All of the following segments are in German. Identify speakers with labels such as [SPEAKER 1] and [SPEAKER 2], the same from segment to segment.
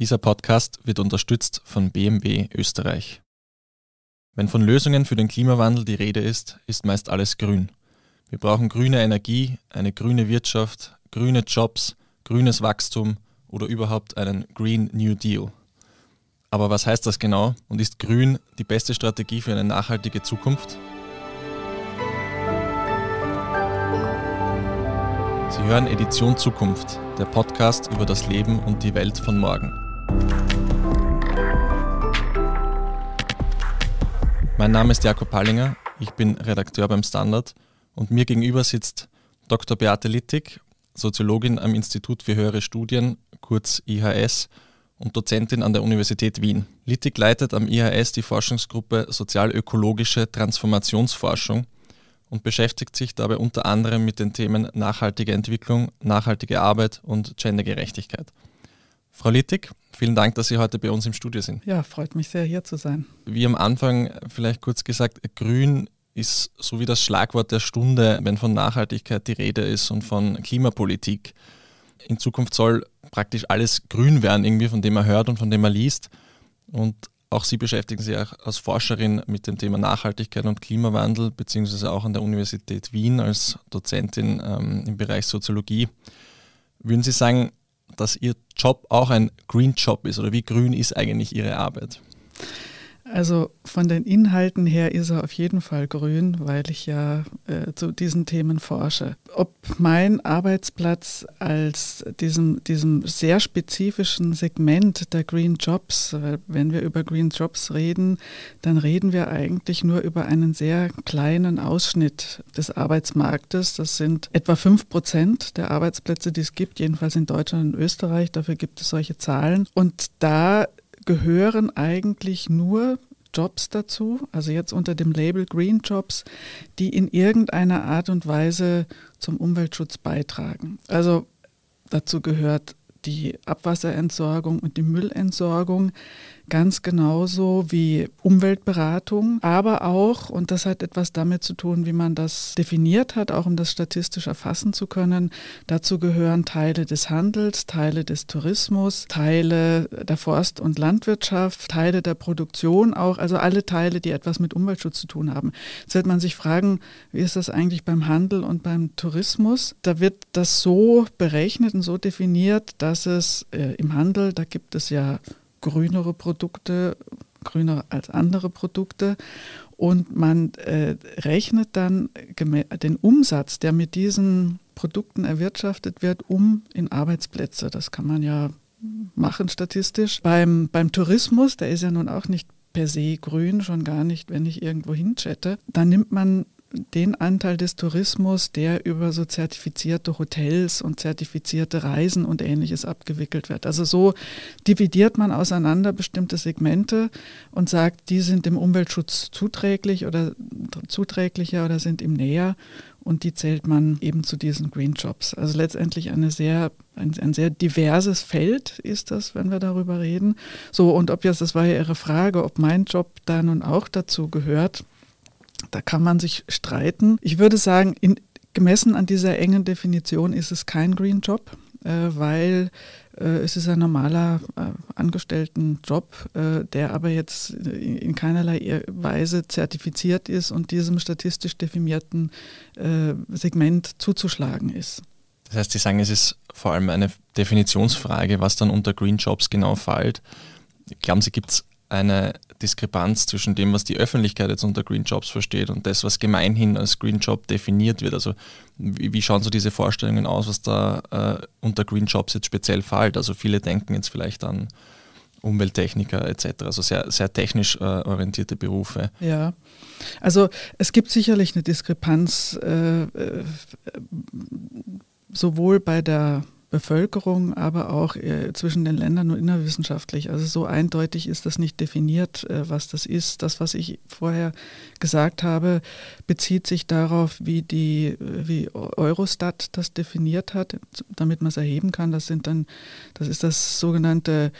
[SPEAKER 1] Dieser Podcast wird unterstützt von BMW Österreich. Wenn von Lösungen für den Klimawandel die Rede ist, ist meist alles grün. Wir brauchen grüne Energie, eine grüne Wirtschaft, grüne Jobs, grünes Wachstum oder überhaupt einen Green New Deal. Aber was heißt das genau und ist grün die beste Strategie für eine nachhaltige Zukunft? Sie hören Edition Zukunft, der Podcast über das Leben und die Welt von morgen. Mein Name ist Jakob Pallinger, ich bin Redakteur beim Standard und mir gegenüber sitzt Dr. Beate Littig, Soziologin am Institut für höhere Studien, kurz IHS, und Dozentin an der Universität Wien. Littig leitet am IHS die Forschungsgruppe Sozialökologische Transformationsforschung und beschäftigt sich dabei unter anderem mit den Themen nachhaltige Entwicklung, nachhaltige Arbeit und Gendergerechtigkeit. Frau Littig, vielen Dank, dass Sie heute bei uns im Studio sind.
[SPEAKER 2] Ja, freut mich sehr, hier zu sein.
[SPEAKER 1] Wie am Anfang vielleicht kurz gesagt, Grün ist so wie das Schlagwort der Stunde, wenn von Nachhaltigkeit die Rede ist und von Klimapolitik. In Zukunft soll praktisch alles grün werden, irgendwie, von dem man hört und von dem man liest. Und auch Sie beschäftigen sich auch als Forscherin mit dem Thema Nachhaltigkeit und Klimawandel, beziehungsweise auch an der Universität Wien als Dozentin ähm, im Bereich Soziologie. Würden Sie sagen, dass Ihr Job auch ein Green Job ist oder wie grün ist eigentlich Ihre Arbeit?
[SPEAKER 2] Also von den Inhalten her ist er auf jeden Fall grün, weil ich ja äh, zu diesen Themen forsche. Ob mein Arbeitsplatz als diesem, diesem sehr spezifischen Segment der Green Jobs, wenn wir über Green Jobs reden, dann reden wir eigentlich nur über einen sehr kleinen Ausschnitt des Arbeitsmarktes. Das sind etwa fünf Prozent der Arbeitsplätze, die es gibt, jedenfalls in Deutschland und Österreich. Dafür gibt es solche Zahlen. Und da gehören eigentlich nur Jobs dazu, also jetzt unter dem Label Green Jobs, die in irgendeiner Art und Weise zum Umweltschutz beitragen. Also dazu gehört die Abwasserentsorgung und die Müllentsorgung ganz genauso wie Umweltberatung, aber auch, und das hat etwas damit zu tun, wie man das definiert hat, auch um das statistisch erfassen zu können, dazu gehören Teile des Handels, Teile des Tourismus, Teile der Forst- und Landwirtschaft, Teile der Produktion auch, also alle Teile, die etwas mit Umweltschutz zu tun haben. Jetzt wird man sich fragen, wie ist das eigentlich beim Handel und beim Tourismus? Da wird das so berechnet und so definiert, dass es äh, im Handel, da gibt es ja grünere Produkte, grüner als andere Produkte. Und man äh, rechnet dann den Umsatz, der mit diesen Produkten erwirtschaftet wird, um in Arbeitsplätze. Das kann man ja machen statistisch. Beim, beim Tourismus, der ist ja nun auch nicht per se grün, schon gar nicht, wenn ich irgendwo hinchatte, da nimmt man den Anteil des Tourismus, der über so zertifizierte Hotels und zertifizierte Reisen und ähnliches abgewickelt wird. Also so dividiert man auseinander bestimmte Segmente und sagt, die sind dem Umweltschutz zuträglich oder zuträglicher oder sind ihm näher und die zählt man eben zu diesen Green Jobs. Also letztendlich eine sehr, ein, ein, sehr diverses Feld ist das, wenn wir darüber reden. So, und ob jetzt, das war ja Ihre Frage, ob mein Job da nun auch dazu gehört, da kann man sich streiten. Ich würde sagen, in, gemessen an dieser engen Definition ist es kein Green Job, äh, weil äh, es ist ein normaler äh, Angestelltenjob, äh, der aber jetzt in, in, keinerlei Weise zertifiziert ist und diesem statistisch definierten äh, Segment zuzuschlagen ist.
[SPEAKER 1] Das heißt, Sie sagen, es ist vor allem eine Definitionsfrage, was dann unter Green Jobs genau fällt. Glauben Sie, gibt es eine Diskrepanz zwischen dem, was die Öffentlichkeit jetzt unter Green Jobs versteht und das, was gemeinhin als Green Job definiert wird. Also wie, wie schauen so diese Vorstellungen aus, was da äh, unter Green Jobs jetzt speziell fällt? Also viele denken jetzt vielleicht an Umwelttechniker etc., also sehr, sehr technisch äh, orientierte Berufe.
[SPEAKER 2] Ja, also es gibt sicherlich eine Diskrepanz äh, äh sowohl bei der Bevölkerung, aber auch äh, zwischen den Ländern und innerwissenschaftlich. Also so eindeutig ist das nicht definiert, äh, was das ist. Das, was ich vorher gesagt habe, bezieht sich darauf, wie die, wie Eurostat das definiert hat, damit man es erheben kann. Das sind dann, das ist das sogenannte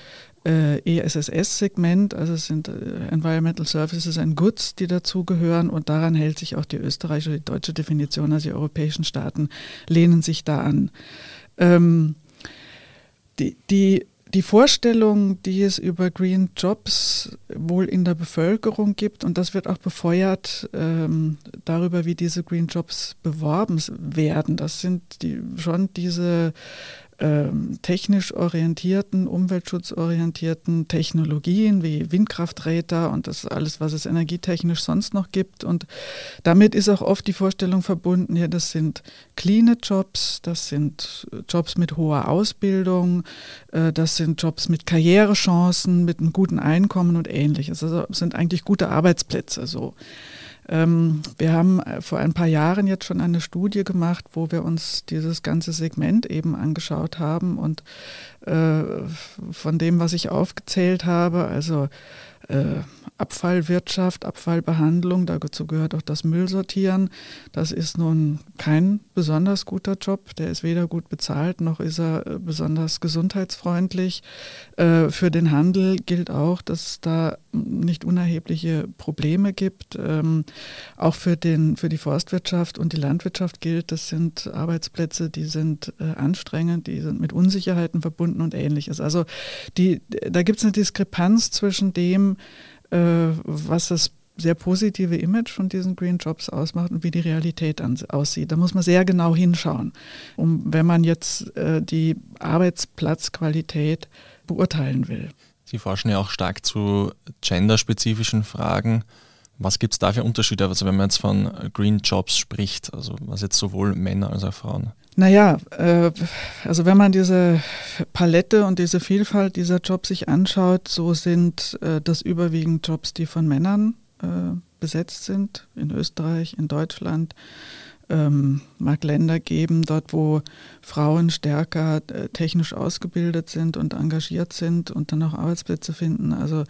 [SPEAKER 2] äh, ESSS-Segment, also es sind äh, Environmental Services and Goods, die dazugehören und daran hält sich auch die österreichische die deutsche Definition, also die europäischen Staaten lehnen sich da an. Ähm, die, die, die Vorstellung, die es über Green Jobs wohl in der Bevölkerung gibt, und das wird auch befeuert ähm, darüber, wie diese Green Jobs beworben werden, das sind die, schon diese ähm, technisch orientierten, umweltschutzorientierten Technologien wie Windkrafträder und das alles, was es energietechnisch sonst noch gibt. Und damit ist auch oft die Vorstellung verbunden, ja, das sind clean Jobs, das sind Jobs mit hoher Ausbildung, äh, das sind Jobs mit Karrierechancen, mit einem guten Einkommen und ähnliches. Also sind eigentlich gute Arbeitsplätze so. Ähm, wir haben äh, vor ein paar Jahren jetzt schon eine Studie gemacht, wo wir uns dieses ganze Segment eben angeschaut haben und äh, von dem, was ich aufgezählt habe, also äh, Abfallwirtschaft, Abfallbehandlung, dazu gehört auch das Müllsortieren. Das ist nun kein besonders guter Job, der ist weder gut bezahlt noch ist er äh, besonders gesundheitsfreundlich. Äh, für den Handel gilt auch, dass es da nicht unerhebliche Probleme gibt. Ähm, auch für, den, für die Forstwirtschaft und die Landwirtschaft gilt, das sind Arbeitsplätze, die sind anstrengend, die sind mit Unsicherheiten verbunden und ähnliches. Also die, da gibt es eine Diskrepanz zwischen dem, äh, was das sehr positive Image von diesen Green Jobs ausmacht und wie die Realität an, aussieht. Da muss man sehr genau hinschauen, um, wenn man jetzt äh, die Arbeitsplatzqualität beurteilen will.
[SPEAKER 1] Sie forschen ja auch stark zu genderspezifischen Fragen. Was gibt es da für Unterschiede, also wenn man jetzt von Green Jobs spricht, also was jetzt sowohl Männer als auch Frauen?
[SPEAKER 2] Naja, äh, also wenn man diese Palette und diese Vielfalt dieser Jobs sich anschaut, so sind äh, das überwiegend Jobs, die von Männern äh, besetzt sind, in Österreich, in Deutschland, ähm, mag Länder geben, dort wo Frauen stärker äh, technisch ausgebildet sind und engagiert sind und dann auch Arbeitsplätze finden. Also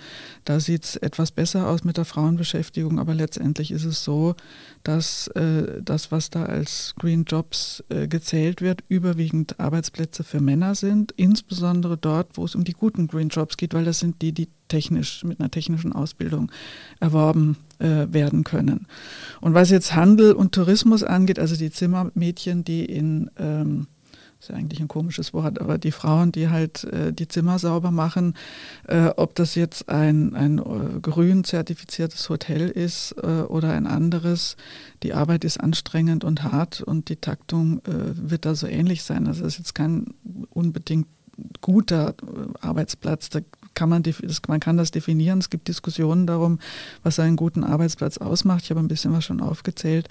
[SPEAKER 2] da sieht es etwas besser aus mit der Frauenbeschäftigung, aber letztendlich ist es so, dass äh, das, was da als Green Jobs äh, gezählt wird, überwiegend Arbeitsplätze für Männer sind, insbesondere dort, wo es um die guten Green Jobs geht, weil das sind die, die technisch mit einer technischen Ausbildung erworben äh, werden können. Und was jetzt Handel und Tourismus angeht, also die Zimmermädchen, die in ähm, ist ja eigentlich ein komisches Wort, aber die Frauen, die halt äh, die Zimmer sauber machen, äh, ob das jetzt ein, ein äh, grün zertifiziertes Hotel ist äh, oder ein anderes, die Arbeit ist anstrengend und hart und die Taktung äh, wird da so ähnlich sein. Also es ist jetzt kein unbedingt guter Arbeitsplatz. Da kann man, das, man kann das definieren. Es gibt Diskussionen darum, was einen guten Arbeitsplatz ausmacht. Ich habe ein bisschen was schon aufgezählt,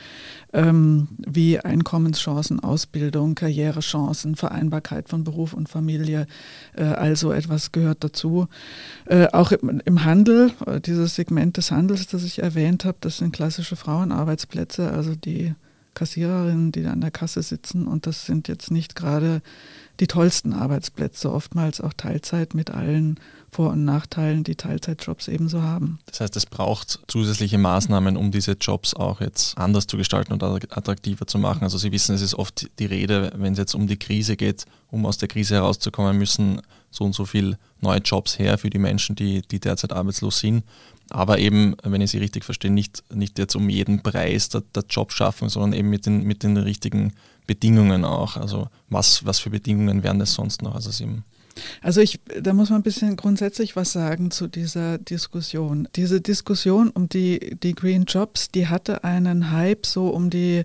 [SPEAKER 2] ähm, wie Einkommenschancen, Ausbildung, Karrierechancen, Vereinbarkeit von Beruf und Familie. Äh, also etwas gehört dazu. Äh, auch im, im, Handel, äh, dieses Segment des Handels, das ich erwähnt habe, das sind klassische Frauenarbeitsplätze, also die Kassiererinnen, die da an der Kasse sitzen. Und das sind jetzt nicht gerade die tollsten Arbeitsplätze, oftmals auch Teilzeit mit allen vor- und Nachteilen, die Teilzeitjobs ebenso haben.
[SPEAKER 1] Das heißt, es braucht zusätzliche Maßnahmen, um diese Jobs auch jetzt anders zu gestalten und attraktiver zu machen. Also Sie wissen, es ist oft die Rede, wenn es jetzt um die Krise geht, um aus der Krise herauszukommen, müssen so und so viele neue Jobs her für die Menschen, die, die derzeit arbeitslos sind. Aber eben, wenn ich Sie richtig verstehe, nicht, nicht jetzt um jeden Preis der, der Jobschaffung, sondern eben mit den, mit den richtigen Bedingungen auch. Also was, was für Bedingungen wären das sonst noch? Also Sie
[SPEAKER 2] also ich, da muss man ein bisschen grundsätzlich was sagen zu dieser Diskussion. Diese Diskussion um die, die Green Jobs, die hatte einen Hype so um die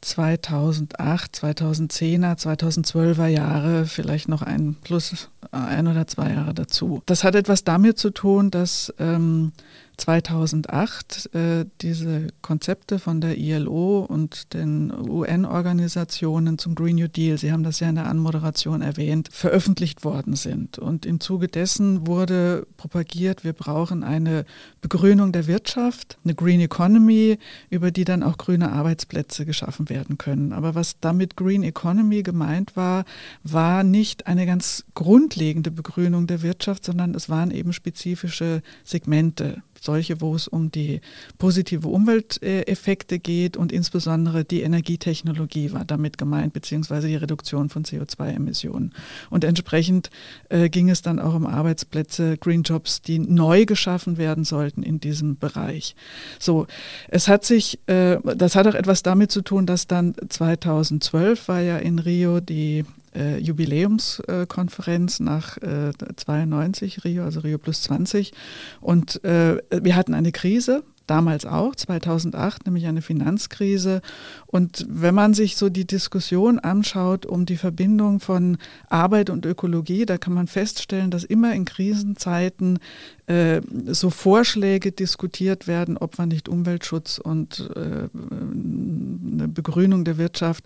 [SPEAKER 2] 2008, 2010er, 2012er Jahre, vielleicht noch ein plus ein oder zwei Jahre dazu. Das hat etwas damit zu tun, dass ähm, 2008 äh, diese Konzepte von der ILO und den UN-Organisationen zum Green New Deal, Sie haben das ja in der Anmoderation erwähnt, veröffentlicht worden sind. Und im Zuge dessen wurde propagiert, wir brauchen eine Begrünung der Wirtschaft, eine Green Economy, über die dann auch grüne Arbeitsplätze geschaffen werden können. Aber was damit Green Economy gemeint war, war nicht eine ganz grundlegende Begrünung der Wirtschaft, sondern es waren eben spezifische Segmente solche, wo es um die positive Umwelteffekte geht und insbesondere die Energietechnologie war damit gemeint, beziehungsweise die Reduktion von CO2-Emissionen. Und entsprechend äh, ging es dann auch um Arbeitsplätze, Green Jobs, die neu geschaffen werden sollten in diesem Bereich. So, es hat sich, äh, das hat auch etwas damit zu tun, dass dann 2012 war ja in Rio die äh, Jubiläumskonferenz nach äh, 92 Rio, also Rio plus 20. Und äh, wir hatten eine Krise damals auch, 2008, nämlich eine Finanzkrise. Und wenn man sich so die Diskussion anschaut um die Verbindung von Arbeit und Ökologie, da kann man feststellen, dass immer in Krisenzeiten äh, so Vorschläge diskutiert werden, ob man nicht Umweltschutz und äh, eine Begrünung der Wirtschaft,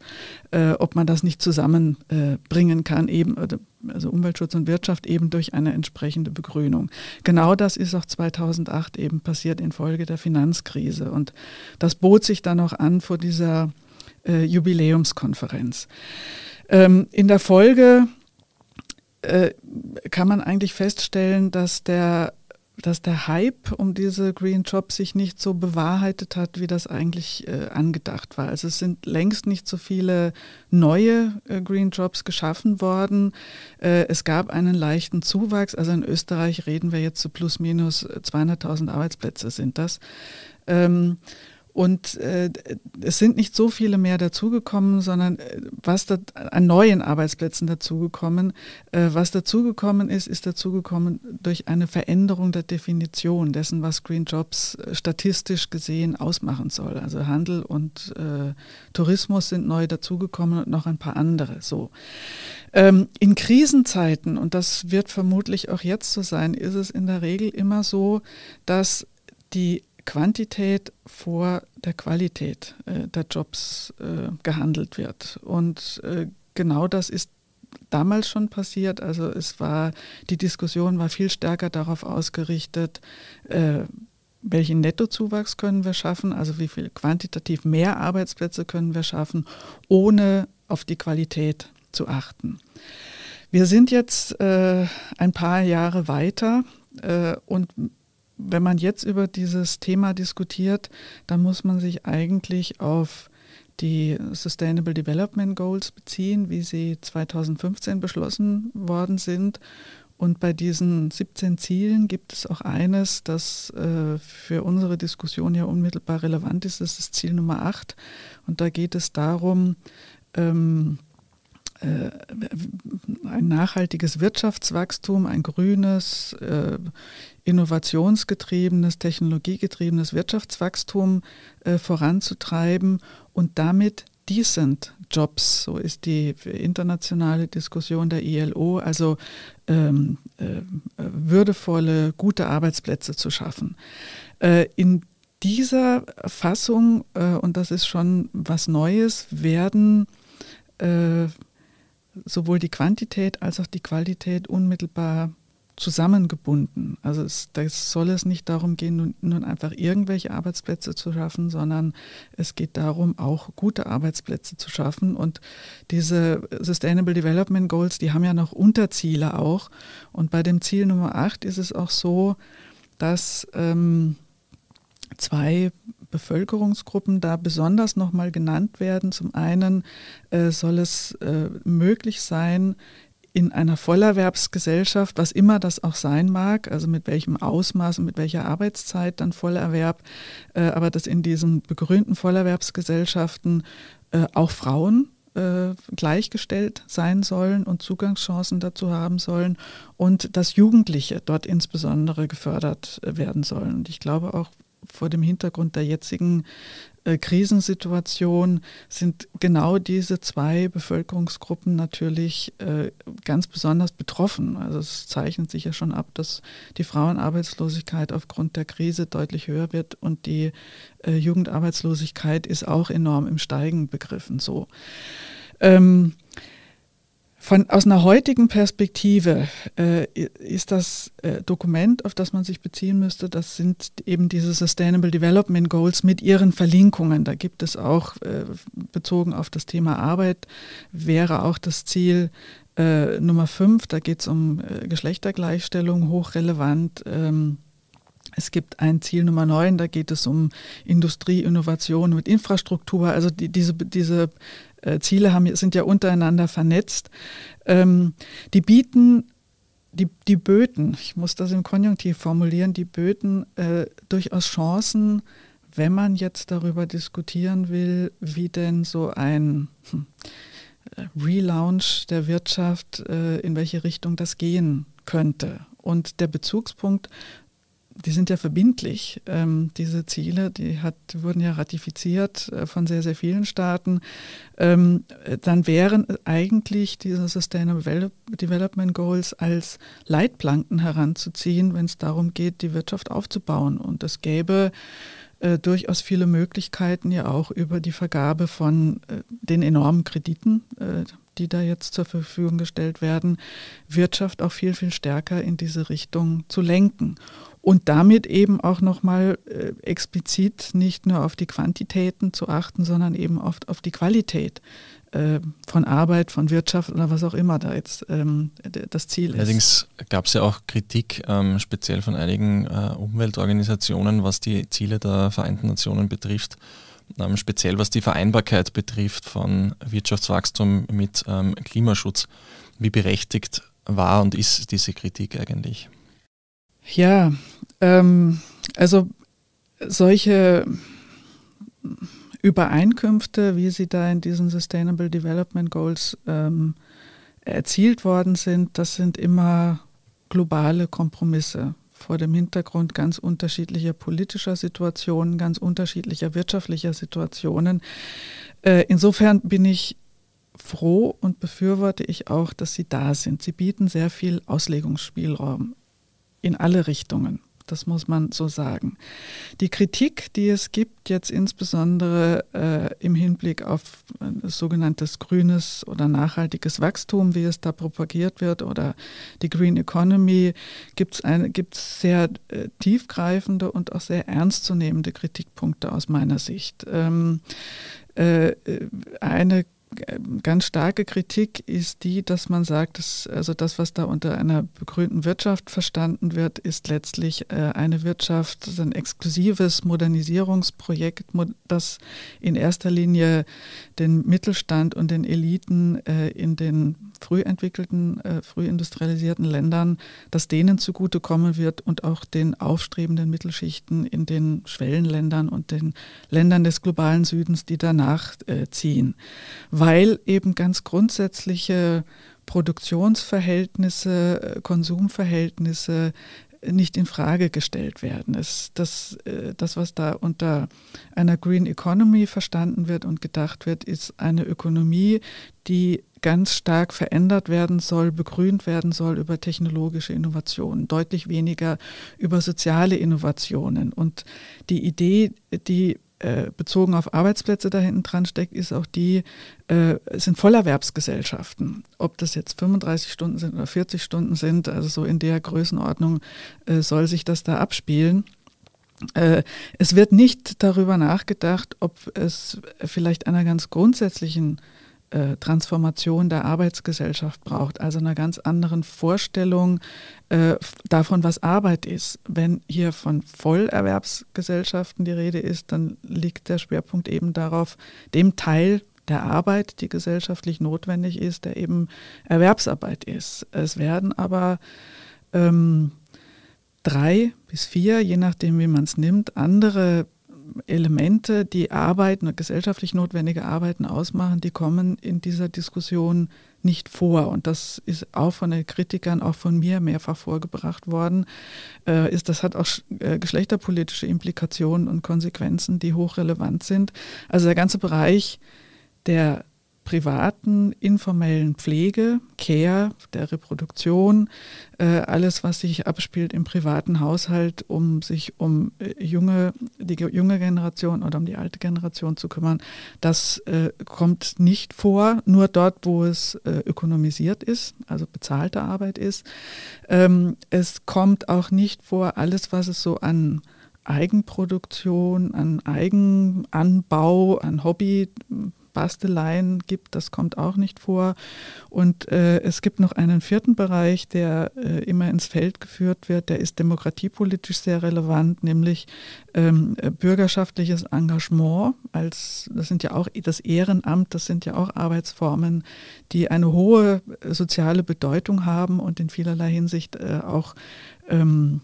[SPEAKER 2] äh, ob man das nicht zusammenbringen kann, eben also Umweltschutz und Wirtschaft eben durch eine entsprechende Begrünung. Genau das ist auch 2008 eben passiert infolge der Finanzkrise und das bot sich dann auch an vor dieser äh, Jubiläumskonferenz. Ähm, in der Folge äh, kann man eigentlich feststellen, dass der dass der Hype um diese Green Jobs sich nicht so bewahrheitet hat, wie das eigentlich äh, angedacht war. Also es sind längst nicht so viele neue äh, Green Jobs geschaffen worden. Äh, es gab einen leichten Zuwachs. Also in Österreich reden wir jetzt so plus minus 200.000 Arbeitsplätze sind das. Ähm, und äh, es sind nicht so viele mehr dazugekommen, sondern äh, was da, an neuen Arbeitsplätzen dazugekommen. Äh, was dazugekommen ist, ist dazugekommen durch eine Veränderung der Definition dessen, was Green Jobs äh, statistisch gesehen ausmachen soll. Also Handel und äh, Tourismus sind neu dazugekommen und noch ein paar andere. So. Ähm, in Krisenzeiten, und das wird vermutlich auch jetzt so sein, ist es in der Regel immer so, dass die Quantität vor der Qualität äh, der Jobs äh, gehandelt wird. Und äh, genau das ist damals schon passiert. Also es war, die Diskussion war viel stärker darauf ausgerichtet, äh, welchen Nettozuwachs können wir schaffen, also wie viel quantitativ mehr Arbeitsplätze können wir schaffen, ohne auf die Qualität zu achten. Wir sind jetzt äh, ein paar Jahre weiter äh, und wenn man jetzt über dieses Thema diskutiert, dann muss man sich eigentlich auf die Sustainable Development Goals beziehen, wie sie 2015 beschlossen worden sind. Und bei diesen 17 Zielen gibt es auch eines, das äh, für unsere Diskussion ja unmittelbar relevant ist, das ist Ziel Nummer 8. Und da geht es darum, ähm, äh, ein nachhaltiges Wirtschaftswachstum, ein grünes, äh, innovationsgetriebenes, technologiegetriebenes Wirtschaftswachstum äh, voranzutreiben und damit decent Jobs, so ist die internationale Diskussion der ILO, also ähm, äh, würdevolle, gute Arbeitsplätze zu schaffen. Äh, in dieser Fassung, äh, und das ist schon was Neues, werden äh, sowohl die Quantität als auch die Qualität unmittelbar zusammengebunden. Also es, soll es nicht darum gehen, nun, nun, einfach irgendwelche Arbeitsplätze zu schaffen, sondern es geht darum, auch gute Arbeitsplätze zu schaffen. Und diese Sustainable Development Goals, die haben ja noch Unterziele auch. Und bei dem Ziel Nummer 8 ist es auch so, dass ähm, zwei Bevölkerungsgruppen da besonders nochmal genannt werden. Zum einen äh, soll es äh, möglich sein, in einer Vollerwerbsgesellschaft, was immer das auch sein mag, also mit welchem Ausmaß und mit welcher Arbeitszeit dann Vollerwerb, äh, aber dass in diesen begrünten Vollerwerbsgesellschaften äh, auch Frauen äh, gleichgestellt sein sollen und Zugangschancen dazu haben sollen und dass Jugendliche dort insbesondere gefördert äh, werden sollen. Und ich glaube auch, vor dem Hintergrund der jetzigen äh, Krisensituation sind genau diese zwei Bevölkerungsgruppen natürlich äh, ganz besonders betroffen. Also es zeichnet sich ja schon ab, dass die Frauenarbeitslosigkeit aufgrund der Krise deutlich höher wird und die äh, Jugendarbeitslosigkeit ist auch enorm im Steigen begriffen. So. Ähm, von, aus einer heutigen Perspektive äh, ist das äh, Dokument, auf das man sich beziehen müsste, das sind eben diese Sustainable Development Goals mit ihren Verlinkungen. Da gibt es auch, äh, bezogen auf das Thema Arbeit, wäre auch das Ziel äh, Nummer 5, da geht es um äh, Geschlechtergleichstellung, hochrelevant. Ähm, es gibt ein Ziel Nummer 9, da geht es um Industrie, Innovation mit Infrastruktur. Also die, diese, diese äh, Ziele haben, sind ja untereinander vernetzt. Ähm, die bieten die, die Böten, ich muss das im Konjunktiv formulieren, die Böten äh, durchaus Chancen, wenn man jetzt darüber diskutieren will, wie denn so ein, hm, Relaunch der Wirtschaft, äh, in welche Richtung das gehen könnte. Und der Bezugspunkt die sind ja verbindlich, ähm, diese Ziele, die hat, wurden ja ratifiziert äh, von sehr, sehr vielen Staaten, ähm, dann wären eigentlich diese Sustainable Development Goals als Leitplanken heranzuziehen, wenn es darum geht, die Wirtschaft aufzubauen. Und es gäbe äh, durchaus viele Möglichkeiten ja auch über die Vergabe von äh, den enormen Krediten, äh, die da jetzt zur Verfügung gestellt werden, Wirtschaft auch viel, viel stärker in diese Richtung zu lenken und damit eben auch nochmal äh, explizit nicht nur auf die Quantitäten zu achten, sondern eben auf, auf die Qualität äh, von Arbeit, von Wirtschaft oder was auch immer da jetzt ähm, das Ziel ist.
[SPEAKER 1] Allerdings gab es ja auch Kritik, ähm, speziell von einigen äh, Umweltorganisationen, was die Ziele der Vereinten Nationen betrifft. Ähm, speziell was die Vereinbarkeit betrifft von Wirtschaftswachstum mit ähm, Klimaschutz. Wie berechtigt war und ist diese Kritik eigentlich?
[SPEAKER 2] Ja, ähm, also solche Übereinkünfte, wie sie da in diesen Sustainable Development Goals ähm, erzielt worden sind, das sind immer globale Kompromisse vor dem Hintergrund ganz unterschiedlicher politischer Situationen, ganz unterschiedlicher wirtschaftlicher Situationen. Äh, insofern bin ich froh und befürworte ich auch, dass sie da sind. Sie bieten sehr viel Auslegungsspielraum in alle Richtungen. Das muss man so sagen. Die Kritik, die es gibt, jetzt insbesondere äh, im Hinblick auf äh, sogenanntes grünes oder nachhaltiges Wachstum, wie es da propagiert wird, oder die Green Economy, gibt es sehr äh, tiefgreifende und auch sehr ernstzunehmende Kritikpunkte aus meiner Sicht. Ähm, äh, äh eine ganz starke Kritik ist die, dass man sagt, dass, also das, was da unter einer begrünten Wirtschaft verstanden wird, ist letztlich äh, eine Wirtschaft, ein exklusives Modernisierungsprojekt, das in erster Linie den Mittelstand und den Eliten äh, in den früh entwickelten, äh, früh industrialisierten Ländern, dass denen zugutekommen wird und auch den aufstrebenden Mittelschichten in den Schwellenländern und den Ländern des globalen Südens, die danach ziehen weil eben ganz grundsätzliche Produktionsverhältnisse, Konsumverhältnisse nicht in Frage gestellt werden. Es, das, äh, das, was da unter einer Green Economy verstanden wird und gedacht wird, ist eine Ökonomie, die ganz stark verändert werden soll, begrünt werden soll über technologische Innovationen, deutlich weniger über soziale Innovationen. Und die Idee, die äh, bezogen auf Arbeitsplätze da hinten dran steckt, ist auch die, äh, sind Vollerwerbsgesellschaften. Ob das jetzt 35 Stunden sind oder 40 Stunden sind, also so in der Größenordnung äh, soll sich das da abspielen. Äh, es wird nicht darüber nachgedacht, ob es vielleicht einer ganz grundsätzlichen äh, Transformation der Arbeitsgesellschaft braucht, also einer ganz anderen Vorstellung äh, davon, was Arbeit ist. Wenn hier von Vollerwerbsgesellschaften die Rede ist, dann liegt der Schwerpunkt eben darauf, dem Teil der Arbeit, die gesellschaftlich notwendig ist, der eben Erwerbsarbeit ist. Es werden aber ähm, drei bis vier, je nachdem, wie man es nimmt, andere Elemente, die Arbeiten, gesellschaftlich notwendige Arbeiten ausmachen, die kommen in dieser Diskussion nicht vor. Und das ist auch von den Kritikern, auch von mir mehrfach vorgebracht worden. Äh, ist, das hat auch äh, geschlechterpolitische Implikationen und Konsequenzen, die hochrelevant sind. Also der ganze Bereich der privaten, informellen Pflege, Care, der Reproduktion, äh, alles, was sich abspielt im privaten Haushalt, um sich um äh, junge, die junge Generation oder um die alte Generation zu kümmern, das äh, kommt nicht vor, nur dort, wo es ökonomisiert ist, also bezahlte Arbeit ist. Ähm, es kommt auch nicht vor, alles, was es so an Eigenproduktion, an Eigenanbau, an Hobby, Basteleien gibt, das kommt auch nicht vor. Und äh, es gibt noch einen vierten Bereich, der äh, immer ins Feld geführt wird, der ist demokratiepolitisch sehr relevant, nämlich ähm, bürgerschaftliches Engagement. Als, das sind ja auch das Ehrenamt, das sind ja auch Arbeitsformen, die eine hohe soziale Bedeutung haben und in vielerlei Hinsicht äh, auch ähm,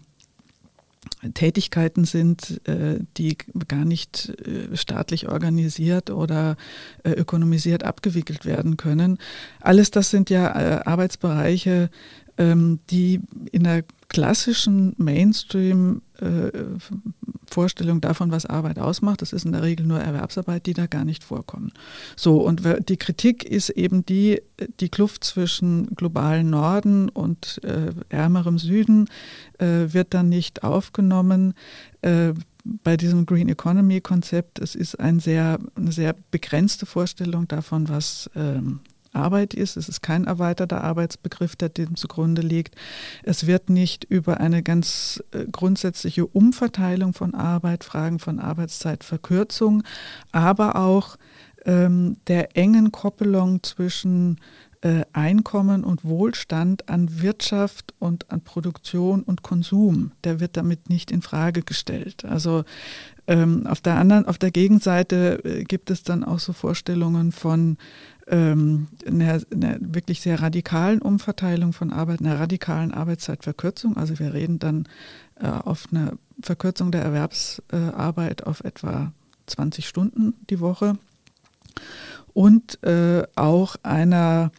[SPEAKER 2] Tätigkeiten sind, äh, die gar nicht äh, staatlich organisiert oder äh, ökonomisiert abgewickelt werden können. Alles das sind ja Arbeitsbereiche, ähm, die in der klassischen Mainstream-Vorstellung davon, was Arbeit ausmacht, das ist in der Regel nur Erwerbsarbeit, die da gar nicht vorkommen. So, und die Kritik ist eben die, die Kluft zwischen globalen Norden und äh, ärmerem Süden äh, wird dann nicht aufgenommen. Äh, bei diesem Green Economy Konzept, es ist ein sehr, eine sehr begrenzte Vorstellung davon, was ähm, Arbeit ist. Es ist kein erweiterter Arbeitsbegriff, der dem zugrunde liegt. Es wird nicht über eine ganz äh, grundsätzliche Umverteilung von Arbeit, Fragen von Arbeitszeitverkürzung, aber auch ähm, der engen Koppelung zwischen äh, Einkommen und Wohlstand an Wirtschaft und an Produktion und Konsum, der wird damit nicht in Frage gestellt. Also ähm, auf der anderen, auf der Gegenseite äh, gibt es dann auch so Vorstellungen von ähm, einer, einer, wirklich sehr radikalen Umverteilung von Arbeit, einer radikalen Arbeitszeitverkürzung. Also wir reden dann äh, auf eine Verkürzung der Erwerbsarbeit auf etwa 20 Stunden die Woche und äh, auch einer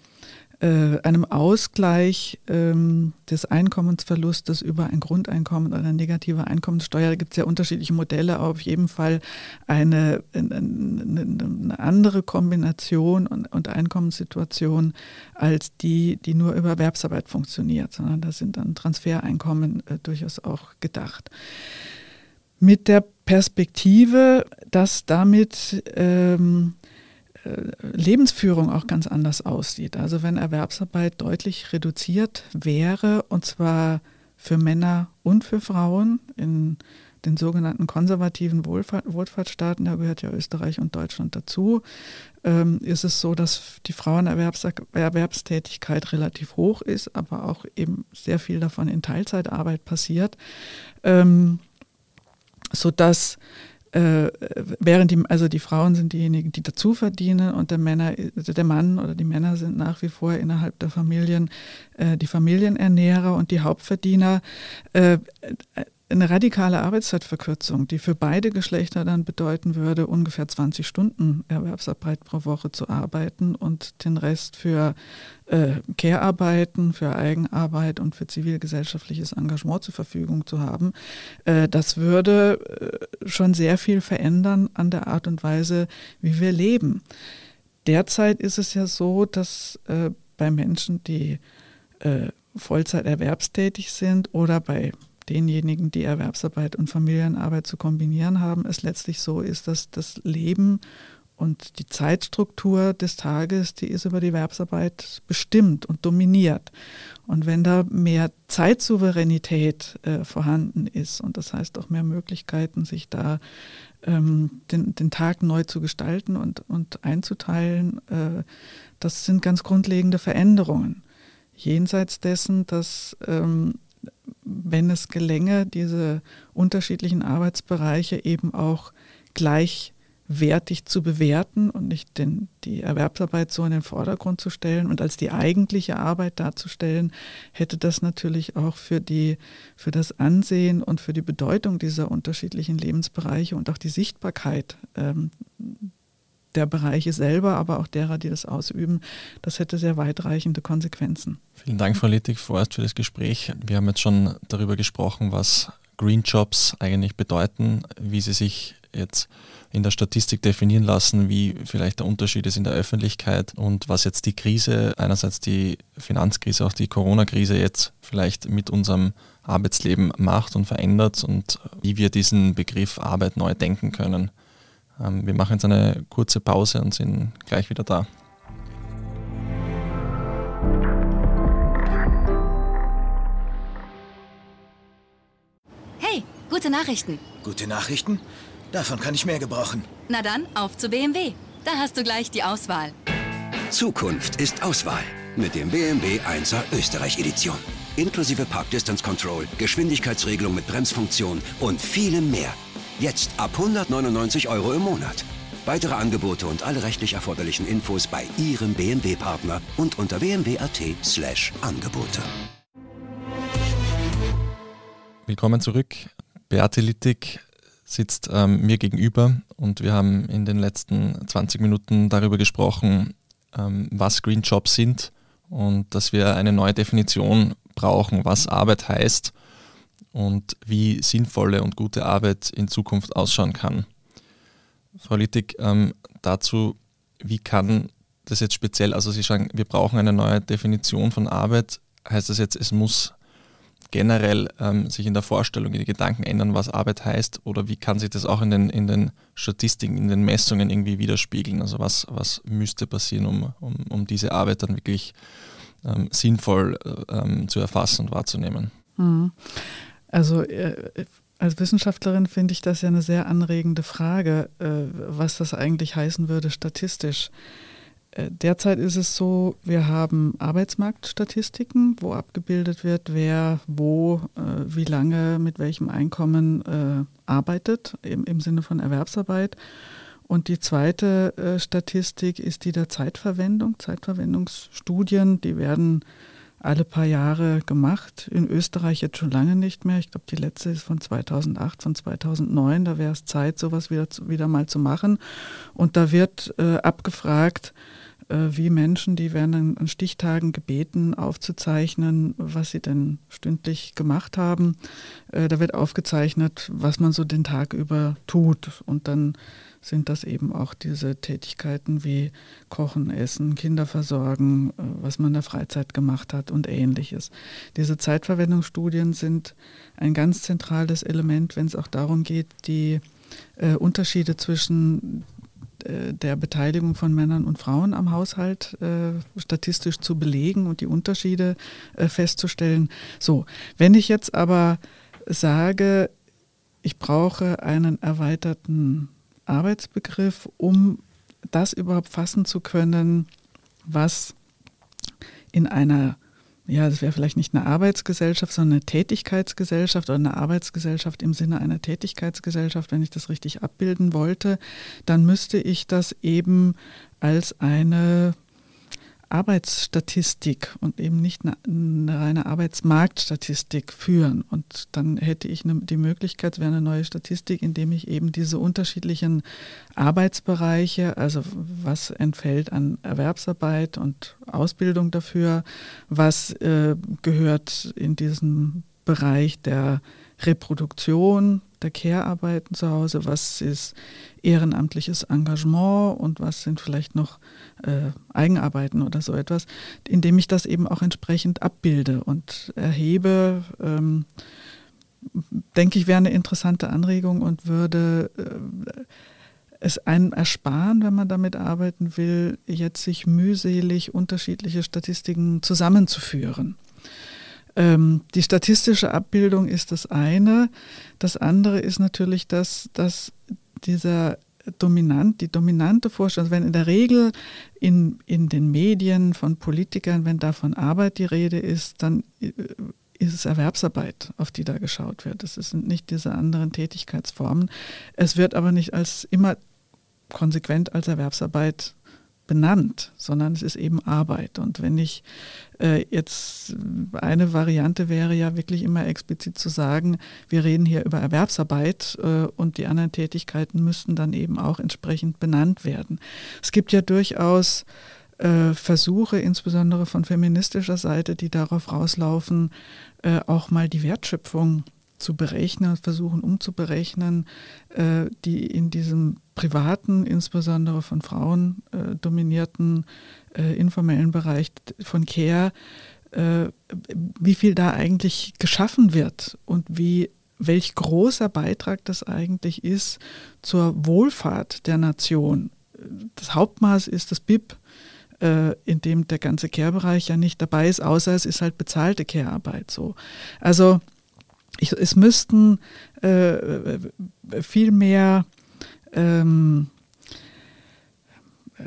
[SPEAKER 2] einem Ausgleich ähm, des Einkommensverlustes über ein Grundeinkommen oder eine negative Einkommenssteuer. Da gibt es ja unterschiedliche Modelle, aber auf jeden Fall eine, eine, eine andere Kombination und, und, Einkommenssituation als die, die nur über Erwerbsarbeit funktioniert, sondern da sind dann Transfereinkommen äh, durchaus auch gedacht. Mit der Perspektive, dass damit ähm, äh, Lebensführung auch ganz anders aussieht. Also wenn Erwerbsarbeit deutlich reduziert wäre, und zwar für Männer und für Frauen in den sogenannten konservativen Wohlfahrt, Wohlfahrtsstaaten, da gehört ja Österreich und Deutschland dazu, ähm, ist es so, dass die Frauenerwerbstätigkeit relativ hoch ist, aber auch eben sehr viel davon in Teilzeitarbeit passiert, ähm, sodass äh, während die, also die Frauen sind diejenigen, die dazu verdienen und der Männer, der Mann oder die Männer sind nach wie vor innerhalb der Familien äh, die Familienernährer und die Hauptverdiener. Äh, eine radikale Arbeitszeitverkürzung, die für beide Geschlechter dann bedeuten würde, ungefähr 20 Stunden Erwerbsarbeit pro Woche zu arbeiten und den Rest für äh, Care-Arbeiten, für Eigenarbeit und für zivilgesellschaftliches Engagement zur Verfügung zu haben, äh, das würde äh, schon sehr viel verändern an der Art und Weise, wie wir leben. Derzeit ist es ja so, dass äh, bei Menschen, die äh, Vollzeit erwerbstätig sind oder bei denjenigen, die Erwerbsarbeit und Familienarbeit zu kombinieren haben, es letztlich so ist, dass das Leben und die Zeitstruktur des Tages, die ist über die Erwerbsarbeit bestimmt und dominiert. Und wenn da mehr Zeitsouveränität äh, vorhanden ist und das heißt auch mehr Möglichkeiten, sich da ähm, den, den Tag neu zu gestalten und, und einzuteilen, äh, das sind ganz grundlegende Veränderungen. Jenseits dessen, dass ähm, wenn es gelänge, diese unterschiedlichen Arbeitsbereiche eben auch gleichwertig zu bewerten und nicht den, die Erwerbsarbeit so in den Vordergrund zu stellen und als die eigentliche Arbeit darzustellen, hätte das natürlich auch für, die, für das Ansehen und für die Bedeutung dieser unterschiedlichen Lebensbereiche und auch die Sichtbarkeit ähm, der Bereiche selber, aber auch derer, die das ausüben, das hätte sehr weitreichende Konsequenzen.
[SPEAKER 1] Vielen Dank, Frau Littig, vorerst für das Gespräch. Wir haben jetzt schon darüber gesprochen, was Green Jobs eigentlich bedeuten, wie sie sich jetzt in der Statistik definieren lassen, wie vielleicht der Unterschied ist in der Öffentlichkeit und was jetzt die Krise, einerseits die Finanzkrise, auch die Corona-Krise jetzt vielleicht mit unserem Arbeitsleben macht und verändert und wie wir diesen Begriff Arbeit neu denken können. Ähm, wir machen jetzt eine kurze Pause und sind gleich wieder da.
[SPEAKER 3] Hey, gute Nachrichten.
[SPEAKER 4] Gute Nachrichten? Davon kann ich mehr gebrauchen.
[SPEAKER 3] Na dann, auf zu BMW. Da hast du gleich die Auswahl.
[SPEAKER 5] Zukunft ist Auswahl mit dem BMW 1er Österreich Edition. Inklusive Park Distance Control, Geschwindigkeitsregelung mit Bremsfunktion und vielem mehr. Jetzt ab 199 Euro im Monat. Weitere Angebote und alle rechtlich erforderlichen Infos bei Ihrem BMW-Partner und unter bmw.at/angebote.
[SPEAKER 1] Willkommen zurück. Beate Littig sitzt ähm, mir gegenüber und wir haben in den letzten 20 Minuten darüber gesprochen, ähm, was Green Jobs sind und dass wir eine neue Definition brauchen, was Arbeit heißt und wie sinnvolle und gute Arbeit in Zukunft ausschauen kann. Frau Littig, ähm, dazu, wie kann das jetzt speziell, also Sie sagen, wir brauchen eine neue Definition von Arbeit, heißt das jetzt, es muss generell ähm, sich in der Vorstellung, in den Gedanken ändern, was Arbeit heißt? Oder wie kann sich das auch in den, in den Statistiken, in den Messungen irgendwie widerspiegeln? Also was, was müsste passieren, um, um, um diese Arbeit dann wirklich ähm, sinnvoll äh, ähm, zu erfassen und wahrzunehmen?
[SPEAKER 2] Mhm. Also äh, als Wissenschaftlerin finde ich das ja eine sehr anregende Frage, äh, was das eigentlich heißen würde statistisch. Äh, derzeit ist es so, wir haben Arbeitsmarktstatistiken, wo abgebildet wird, wer wo, äh, wie lange, mit welchem Einkommen äh, arbeitet, im, Sinne von Erwerbsarbeit. Und die zweite äh, Statistik ist die der Zeitverwendung, Zeitverwendungsstudien, die werden alle paar Jahre gemacht. In Österreich jetzt schon lange nicht mehr. Ich glaube, die letzte ist von 2008, von 2009. Da wäre es Zeit, sowas wieder, wieder mal zu machen. Und da wird äh, abgefragt, äh, wie Menschen, die werden an Stichtagen gebeten, aufzuzeichnen, was sie denn stündlich gemacht haben. Äh, da wird aufgezeichnet, was man so den Tag über tut. Und dann sind das eben auch diese Tätigkeiten wie Kochen, Essen, Kinder versorgen, äh, was man in der Freizeit gemacht hat und ähnliches. Diese Zeitverwendungsstudien sind ein ganz zentrales Element, wenn es auch darum geht, die äh, Unterschiede zwischen der Beteiligung von Männern und Frauen am Haushalt äh, statistisch zu belegen und die Unterschiede äh, festzustellen. So, wenn ich jetzt aber sage, ich brauche einen erweiterten Arbeitsbegriff, um das überhaupt fassen zu können, was in einer ja, das wäre vielleicht nicht eine Arbeitsgesellschaft, sondern eine Tätigkeitsgesellschaft oder eine Arbeitsgesellschaft im Sinne einer Tätigkeitsgesellschaft, wenn ich das richtig abbilden wollte, dann müsste ich das eben als eine Arbeitsstatistik und eben nicht eine, eine reine Arbeitsmarktstatistik führen. Und dann hätte ich eine, die Möglichkeit, wäre eine neue Statistik, indem ich eben diese unterschiedlichen Arbeitsbereiche, also was entfällt an Erwerbsarbeit und Ausbildung dafür, was äh, gehört in diesen Bereich der Reproduktion, der Care-Arbeiten zu Hause, was ist ehrenamtliches Engagement und was sind vielleicht noch äh, Eigenarbeiten oder so etwas, indem ich das eben auch entsprechend abbilde und erhebe. Ähm, denke ich, wäre eine interessante Anregung und würde äh, es einem ersparen, wenn man damit arbeiten will, jetzt sich mühselig unterschiedliche Statistiken zusammenzuführen. Ähm, die statistische Abbildung ist das eine. Das andere ist natürlich, dass, dass dieser dominant, die dominante Vorstellung, also wenn in der Regel in, in den Medien von Politikern, wenn da von Arbeit die Rede ist, dann äh, ist es Erwerbsarbeit, auf die da geschaut wird. Es sind nicht diese anderen Tätigkeitsformen. Es wird aber nicht als immer konsequent als Erwerbsarbeit benannt, sondern es ist eben Arbeit. Und wenn ich äh, jetzt eine Variante wäre ja wirklich immer explizit zu sagen, wir reden hier über Erwerbsarbeit äh, und die anderen Tätigkeiten müssten dann eben auch entsprechend benannt werden. Es gibt ja durchaus äh, Versuche, insbesondere von feministischer Seite, die darauf rauslaufen, äh, auch mal die Wertschöpfung zu berechnen, versuchen umzuberechnen, äh, die in diesem privaten, insbesondere von Frauen äh, dominierten äh, informellen Bereich von Care, wie viel da eigentlich geschaffen wird und wie welch großer Beitrag das eigentlich ist zur Wohlfahrt der Nation. Das Hauptmaß ist das BIP, in dem der ganze Care-Bereich ja nicht dabei ist, außer es ist halt bezahlte Care-Arbeit so. Also ich, es müssten äh, viel mehr ähm,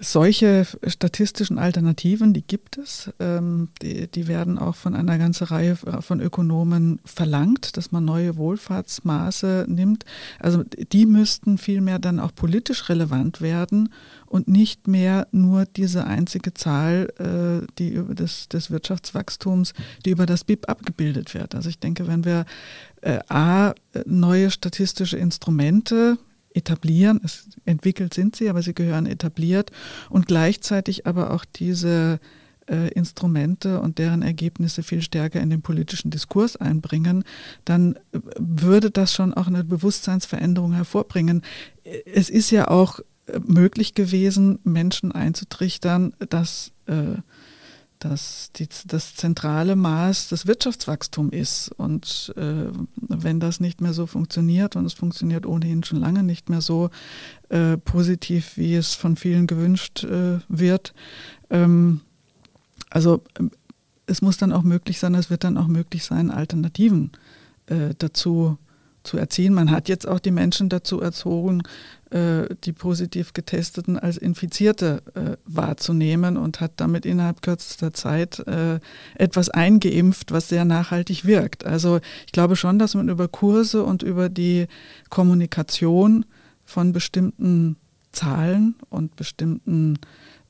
[SPEAKER 2] solche statistischen Alternativen, die gibt es. Ähm, die, die, werden auch von einer ganzen Reihe von Ökonomen verlangt, dass man neue Wohlfahrtsmaße nimmt. Also die müssten vielmehr dann auch politisch relevant werden und nicht mehr nur diese einzige Zahl, äh, die über das, des Wirtschaftswachstums, die über das BIP abgebildet wird. Also ich denke, wenn wir äh, a neue statistische Instrumente etablieren. Es entwickelt sind sie, aber sie gehören etabliert und gleichzeitig aber auch diese äh, Instrumente und deren Ergebnisse viel stärker in den politischen Diskurs einbringen, dann äh, würde das schon auch eine Bewusstseinsveränderung hervorbringen. Es ist ja auch äh, möglich gewesen, Menschen einzutrichtern, dass äh, dass die, das zentrale Maß das Wirtschaftswachstum ist. Und äh, wenn das nicht mehr so funktioniert, und es funktioniert ohnehin schon lange nicht mehr so äh, positiv, wie es von vielen gewünscht äh, wird, ähm, also es muss dann auch möglich sein, es wird dann auch möglich sein, Alternativen äh, dazu zu erziehen. Man hat jetzt auch die Menschen dazu erzogen, äh, die positiv Getesteten als Infizierte äh, wahrzunehmen und hat damit innerhalb kürzester Zeit äh, etwas eingeimpft, was sehr nachhaltig wirkt. Also ich glaube schon, dass man über Kurse und über die Kommunikation von bestimmten Zahlen und bestimmten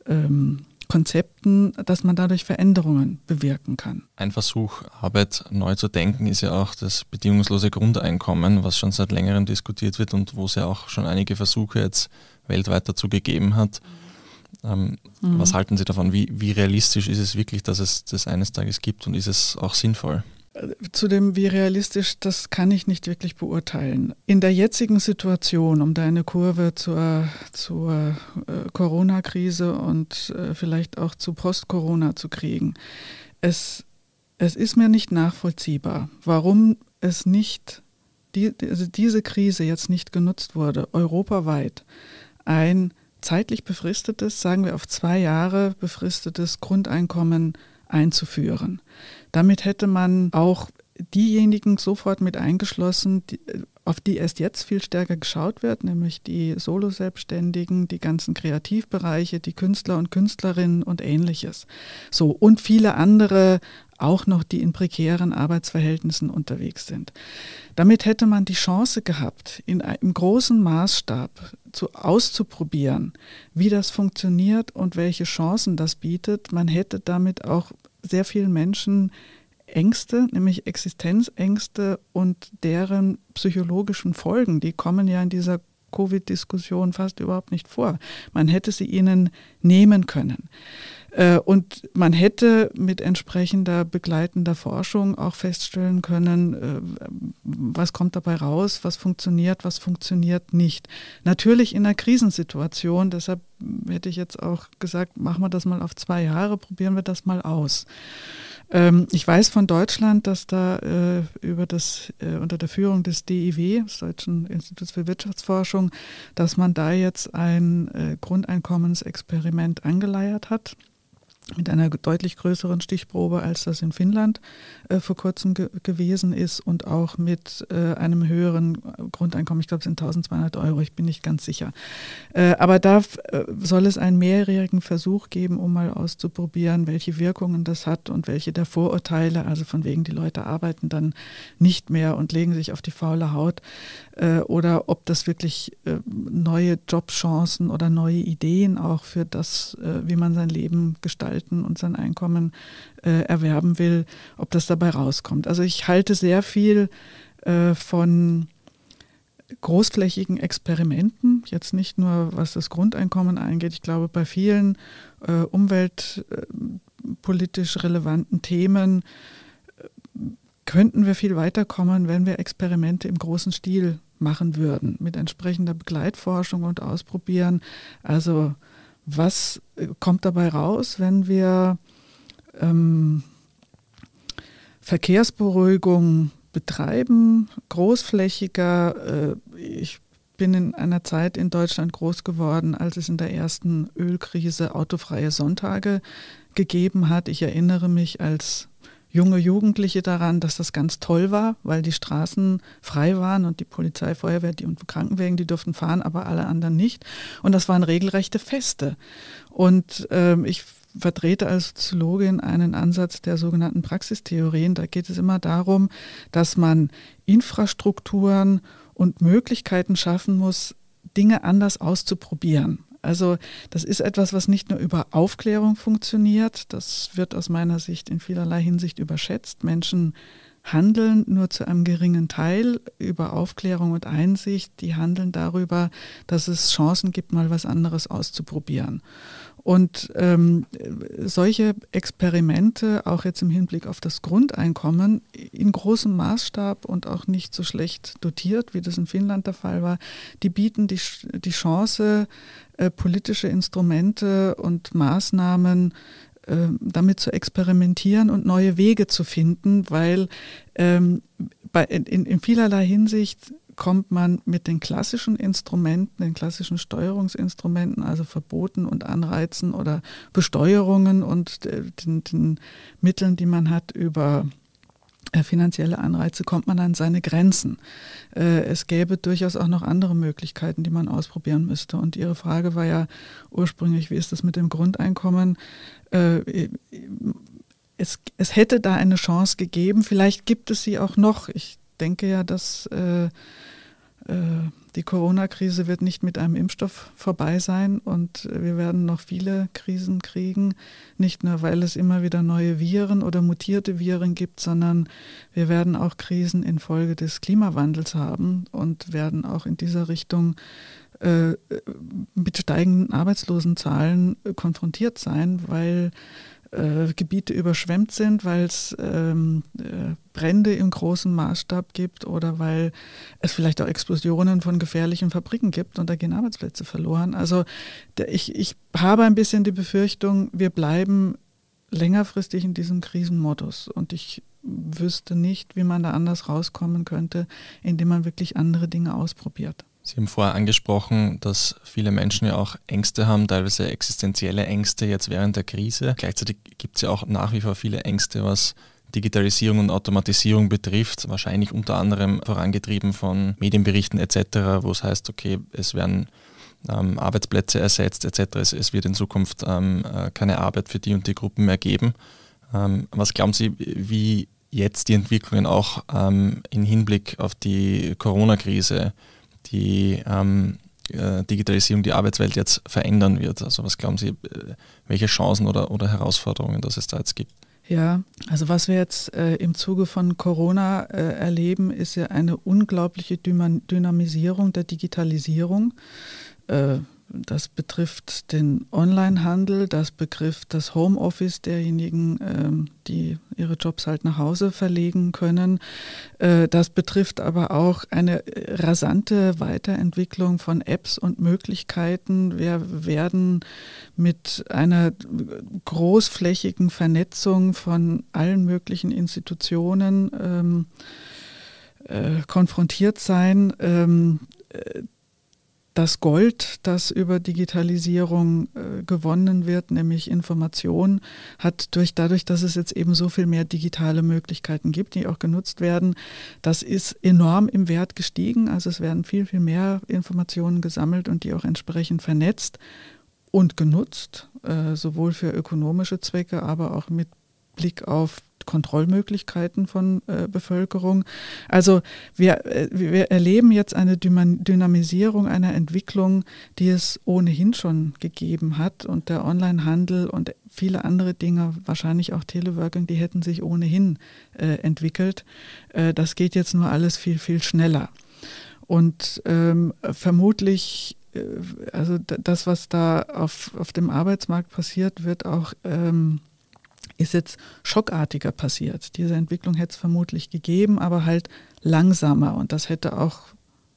[SPEAKER 2] ähm, Konzepten, dass man dadurch Veränderungen bewirken kann.
[SPEAKER 1] Ein Versuch, Arbeit neu zu denken, ist ja auch das bedingungslose Grundeinkommen, was schon seit längerem diskutiert wird und wo es ja auch schon einige Versuche jetzt weltweit dazu gegeben hat. Ähm, mhm. Was halten Sie davon? Wie, wie realistisch ist es wirklich, dass es das eines Tages gibt und ist es auch sinnvoll?
[SPEAKER 2] Zu dem, wie realistisch, das kann ich nicht wirklich beurteilen. In der jetzigen Situation, um da eine Kurve zur, zur äh, Corona-Krise und äh, vielleicht auch zu Post-Corona zu kriegen, es, es ist mir nicht nachvollziehbar, warum es nicht, die, also diese Krise jetzt nicht genutzt wurde, europaweit, ein zeitlich befristetes, sagen wir auf zwei Jahre befristetes Grundeinkommen einzuführen. Damit hätte man auch diejenigen sofort mit eingeschlossen, die, auf die erst jetzt viel stärker geschaut wird, nämlich die Solo-Selbstständigen, die ganzen Kreativbereiche, die Künstler und Künstlerinnen und ähnliches. So, und viele andere auch noch, die in prekären Arbeitsverhältnissen unterwegs sind. Damit hätte man die Chance gehabt, in einem großen Maßstab zu, auszuprobieren, wie das funktioniert und welche Chancen das bietet. Man hätte damit auch sehr vielen Menschen Ängste, nämlich Existenzängste und deren psychologischen Folgen, die kommen ja in dieser Covid-Diskussion fast überhaupt nicht vor. Man hätte sie ihnen nehmen können. Äh, und man hätte mit entsprechender begleitender Forschung auch feststellen können, äh, was kommt dabei raus, was funktioniert, was funktioniert nicht. Natürlich in einer Krisensituation, deshalb hätte ich jetzt auch gesagt, machen wir das mal auf zwei Jahre, probieren wir das mal aus. Ähm, ich weiß von Deutschland, dass da äh, über das, unter der Führung des DIW, des Deutschen Instituts für Wirtschaftsforschung, dass man da jetzt ein Grundeinkommensexperiment angeleiert hat mit einer deutlich größeren Stichprobe, als das in Finnland äh, vor kurzem ge gewesen ist und auch mit äh, einem höheren Grundeinkommen. Ich glaube, es sind 1200 Euro, ich bin nicht ganz sicher. Äh, aber da äh, soll es einen mehrjährigen Versuch geben, um mal auszuprobieren, welche Wirkungen das hat und welche der Vorurteile, also von wegen die Leute arbeiten dann nicht mehr und legen sich auf die faule Haut, äh, oder ob das wirklich äh, neue Jobchancen oder neue Ideen auch für das, wie man sein Leben gestaltet, gestalten und sein Einkommen äh, erwerben will, ob das dabei rauskommt. Also ich halte sehr viel äh, von großflächigen Experimenten, jetzt nicht nur was das Grundeinkommen angeht. Ich glaube, bei vielen äh, umweltpolitisch relevanten Themen äh, könnten wir viel weiterkommen, wenn wir Experimente im großen Stil machen würden, mit entsprechender Begleitforschung und Ausprobieren. Also was äh, kommt dabei raus, wenn wir ähm, Verkehrsberuhigung betreiben, großflächiger. Äh, ich bin in einer Zeit in Deutschland groß geworden, als es in der ersten Ölkrise autofreie Sonntage gegeben hat. Ich erinnere mich als junge Jugendliche daran, dass das ganz toll war, weil die Straßen frei waren und die Polizei, Feuerwehr die und Krankenwagen, die durften fahren, aber alle anderen nicht. Und das waren regelrechte Feste. Und ähm, ich vertrete als Soziologin einen Ansatz der sogenannten Praxistheorien. Da geht es immer darum, dass man Infrastrukturen und Möglichkeiten schaffen muss, Dinge anders auszuprobieren. Also das ist etwas, was nicht nur über Aufklärung funktioniert, das wird aus meiner Sicht in vielerlei Hinsicht überschätzt. Menschen handeln nur zu einem geringen Teil über Aufklärung und Einsicht, die handeln darüber, dass es Chancen gibt, mal was anderes auszuprobieren. Und ähm, solche Experimente, auch jetzt im Hinblick auf das Grundeinkommen, in großem Maßstab und auch nicht so schlecht dotiert, wie das in Finnland der Fall war, die bieten die, die Chance, äh, politische Instrumente und Maßnahmen äh, damit zu experimentieren und neue Wege zu finden, weil ähm, bei, in, in vielerlei Hinsicht kommt man mit den klassischen Instrumenten, den klassischen Steuerungsinstrumenten, also Verboten und Anreizen oder Besteuerungen und äh, den, den Mitteln, die man hat über äh, finanzielle Anreize, kommt man an seine Grenzen. Äh, es gäbe durchaus auch noch andere Möglichkeiten, die man ausprobieren müsste. Und Ihre Frage war ja ursprünglich, wie ist das mit dem Grundeinkommen? Es, es hätte da eine Chance gegeben, vielleicht gibt es sie auch noch. Ich denke ja, dass äh, äh, die Corona-Krise wird nicht mit einem Impfstoff vorbei sein und wir werden noch viele Krisen kriegen, nicht nur weil es immer wieder neue Viren oder mutierte Viren gibt, sondern wir werden auch Krisen infolge des Klimawandels haben und werden auch in dieser Richtung äh, mit steigenden Arbeitslosenzahlen konfrontiert sein, weil äh, Gebiete überschwemmt sind, weil es ähm, äh, Brände im großen Maßstab gibt oder weil es vielleicht auch Explosionen von gefährlichen Fabriken gibt und da gehen Arbeitsplätze verloren. Also der, ich, ich habe ein bisschen die Befürchtung, wir bleiben längerfristig in diesem Krisenmodus und ich wüsste nicht, wie man da anders rauskommen könnte, indem man wirklich andere Dinge ausprobiert.
[SPEAKER 1] Sie haben vorher angesprochen, dass viele Menschen ja auch Ängste haben, teilweise existenzielle Ängste jetzt während der Krise. Gleichzeitig gibt es ja auch nach wie vor viele Ängste, was Digitalisierung und Automatisierung betrifft, wahrscheinlich unter anderem vorangetrieben von Medienberichten etc., wo es heißt, okay, es werden ähm, Arbeitsplätze ersetzt etc., es, es wird in Zukunft ähm, äh, keine Arbeit für die und die Gruppen mehr geben. Ähm, was glauben Sie, wie jetzt die Entwicklungen auch ähm, im Hinblick auf die Corona-Krise die ähm, äh, Digitalisierung die Arbeitswelt jetzt verändern wird? Also was glauben Sie, äh, welche Chancen oder, oder Herausforderungen das es da jetzt gibt?
[SPEAKER 2] Ja, also was wir jetzt äh, im Zuge von Corona äh, erleben, ist ja eine unglaubliche Dynamisierung der Digitalisierung. Äh, das betrifft den Onlinehandel, das betrifft das Homeoffice derjenigen, ähm, die ihre Jobs halt nach Hause verlegen können. Äh, das betrifft aber auch eine rasante Weiterentwicklung von Apps und Möglichkeiten. Wir werden mit einer großflächigen Vernetzung von allen möglichen Institutionen ähm, äh, konfrontiert sein. Das Gold, das über Digitalisierung äh, gewonnen wird, nämlich Information, hat durch dadurch, dass es jetzt eben so viel mehr digitale Möglichkeiten gibt, die auch genutzt werden, das ist enorm im Wert gestiegen. Also es werden viel, viel mehr Informationen gesammelt und die auch entsprechend vernetzt und genutzt, äh, sowohl für ökonomische Zwecke, aber auch mit Blick auf Kontrollmöglichkeiten von äh, Bevölkerung. Also wir, äh, wir erleben jetzt eine Dynamisierung einer Entwicklung, die es ohnehin schon gegeben hat und der Onlinehandel und viele andere Dinge, wahrscheinlich auch Teleworking, die hätten sich ohnehin äh, entwickelt. Äh, das geht jetzt nur alles viel, viel schneller. Und ähm, vermutlich äh, also das, was da auf, auf dem Arbeitsmarkt passiert, wird auch ähm, ist jetzt schockartiger passiert. Diese Entwicklung hätte es vermutlich gegeben, aber halt langsamer. Und das hätte auch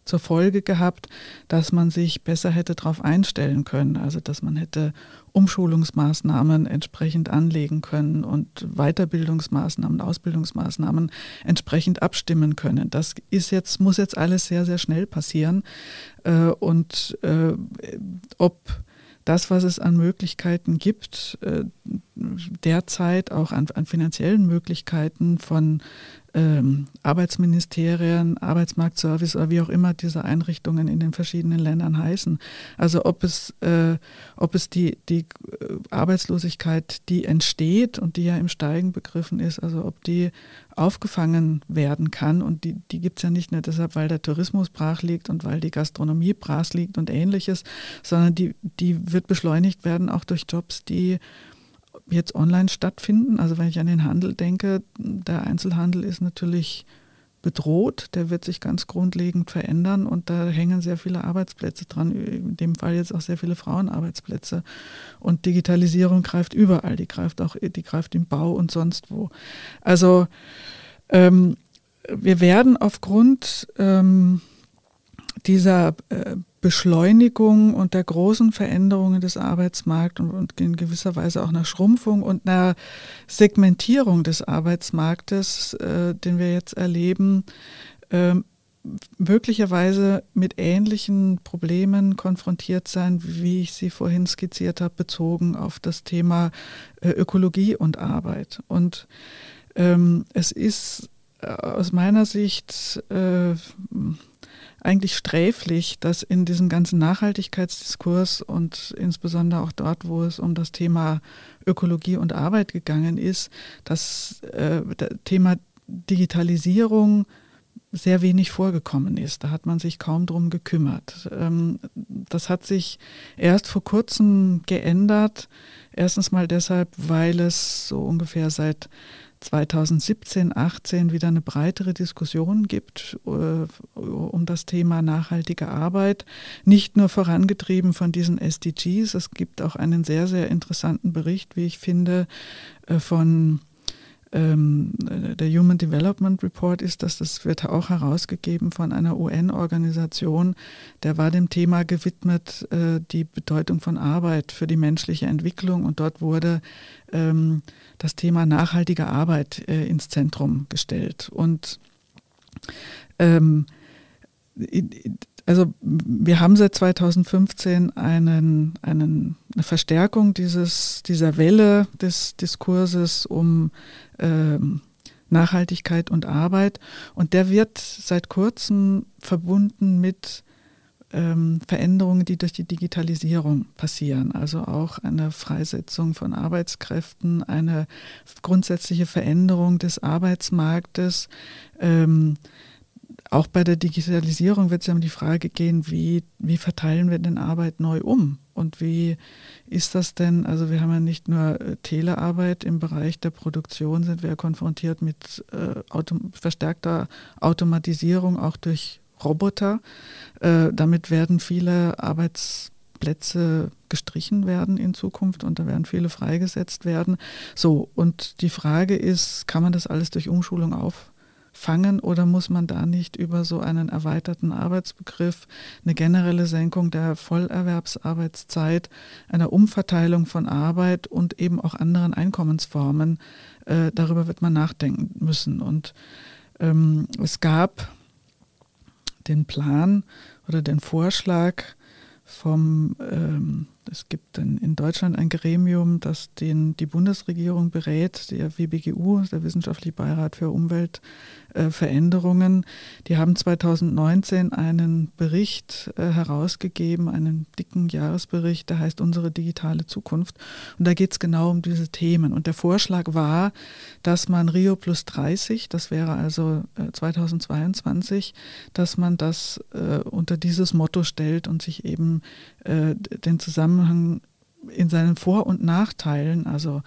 [SPEAKER 2] zur Folge gehabt, dass man sich besser hätte darauf einstellen können. Also dass man hätte Umschulungsmaßnahmen entsprechend anlegen können und Weiterbildungsmaßnahmen, Ausbildungsmaßnahmen entsprechend abstimmen können. Das ist jetzt, muss jetzt alles sehr, sehr schnell passieren. Äh, und äh, ob das, was es an Möglichkeiten gibt, äh, derzeit auch an, an finanziellen Möglichkeiten von ähm, Arbeitsministerien, Arbeitsmarktservice oder wie auch immer diese Einrichtungen in den verschiedenen Ländern heißen. Also ob es, äh, ob es die, die äh, Arbeitslosigkeit, die entsteht und die ja im Steigen begriffen ist, also ob die aufgefangen werden kann. Und die, die gibt es ja nicht nur deshalb, weil der Tourismus brach liegt und weil die Gastronomie brach liegt und ähnliches, sondern die, die wird beschleunigt werden auch durch Jobs, die jetzt online stattfinden. Also wenn ich an den Handel denke, der Einzelhandel ist natürlich bedroht, der wird sich ganz grundlegend verändern und da hängen sehr viele Arbeitsplätze dran, in dem Fall jetzt auch sehr viele Frauenarbeitsplätze. Und Digitalisierung greift überall, die greift auch, die greift im Bau und sonst wo. Also ähm, wir werden aufgrund ähm, dieser äh, Beschleunigung und der großen Veränderungen des Arbeitsmarkts und, und, in gewisser Weise auch einer Schrumpfung und einer Segmentierung des Arbeitsmarktes, äh, den wir jetzt erleben, äh, möglicherweise mit ähnlichen Problemen konfrontiert sein, wie ich sie vorhin skizziert habe, bezogen auf das Thema äh, Ökologie und Arbeit. Und ähm, es ist äh, aus meiner Sicht äh, eigentlich sträflich, dass in diesem ganzen Nachhaltigkeitsdiskurs und insbesondere auch dort, wo es um das Thema Ökologie und Arbeit gegangen ist, das äh, Thema Digitalisierung sehr wenig vorgekommen ist. Da hat man sich kaum drum gekümmert. Ähm, das hat sich erst vor kurzem geändert. Erstens mal deshalb, weil es so ungefähr seit 2017, 18 wieder eine breitere Diskussion gibt äh, um das Thema nachhaltige Arbeit. Nicht nur vorangetrieben von diesen SDGs, es gibt auch einen sehr, sehr interessanten Bericht, wie ich finde, äh, von ähm, der Human Development Report ist das, das wird auch herausgegeben von einer UN-Organisation, der war dem Thema gewidmet, äh, die Bedeutung von Arbeit für die menschliche Entwicklung und dort wurde ähm, das Thema nachhaltige Arbeit äh, ins Zentrum gestellt. Und ähm, also wir haben seit 2015 einen, einen, eine Verstärkung dieses, dieser Welle des Diskurses um ähm, Nachhaltigkeit und Arbeit. Und der wird seit kurzem verbunden mit ähm, Veränderungen, die durch die Digitalisierung passieren. Also auch eine Freisetzung von Arbeitskräften, eine grundsätzliche Veränderung des Arbeitsmarktes. Ähm, auch bei der Digitalisierung wird es ja um die Frage gehen, wie, wie verteilen wir denn Arbeit neu um? Und wie ist das denn? Also wir haben ja nicht nur äh, Telearbeit im Bereich der Produktion, sind wir ja konfrontiert mit äh, autom verstärkter Automatisierung, auch durch Roboter. Äh, damit werden viele Arbeitsplätze gestrichen werden in Zukunft und da werden viele freigesetzt werden. So, und die Frage ist, kann man das alles durch Umschulung auffangen oder muss man da nicht über so einen erweiterten Arbeitsbegriff, eine generelle Senkung der Vollerwerbsarbeitszeit, eine Umverteilung von Arbeit und eben auch anderen Einkommensformen, äh, darüber wird man nachdenken müssen. Und ähm, es gab den Plan oder den Vorschlag vom, ähm, es gibt in, in Deutschland ein Gremium, das den, die Bundesregierung berät, der WBGU, der Wissenschaftliche Beirat für Umwelt, äh, Veränderungen. Die haben 2019 einen Bericht äh, herausgegeben, einen dicken Jahresbericht, der heißt Unsere digitale Zukunft. Und da geht es genau um diese Themen. Und der Vorschlag war, dass man Rio plus 30, das wäre also äh, 2022, dass man das äh, unter dieses Motto stellt und sich eben äh, den Zusammenhang in seinen Vor- und Nachteilen, also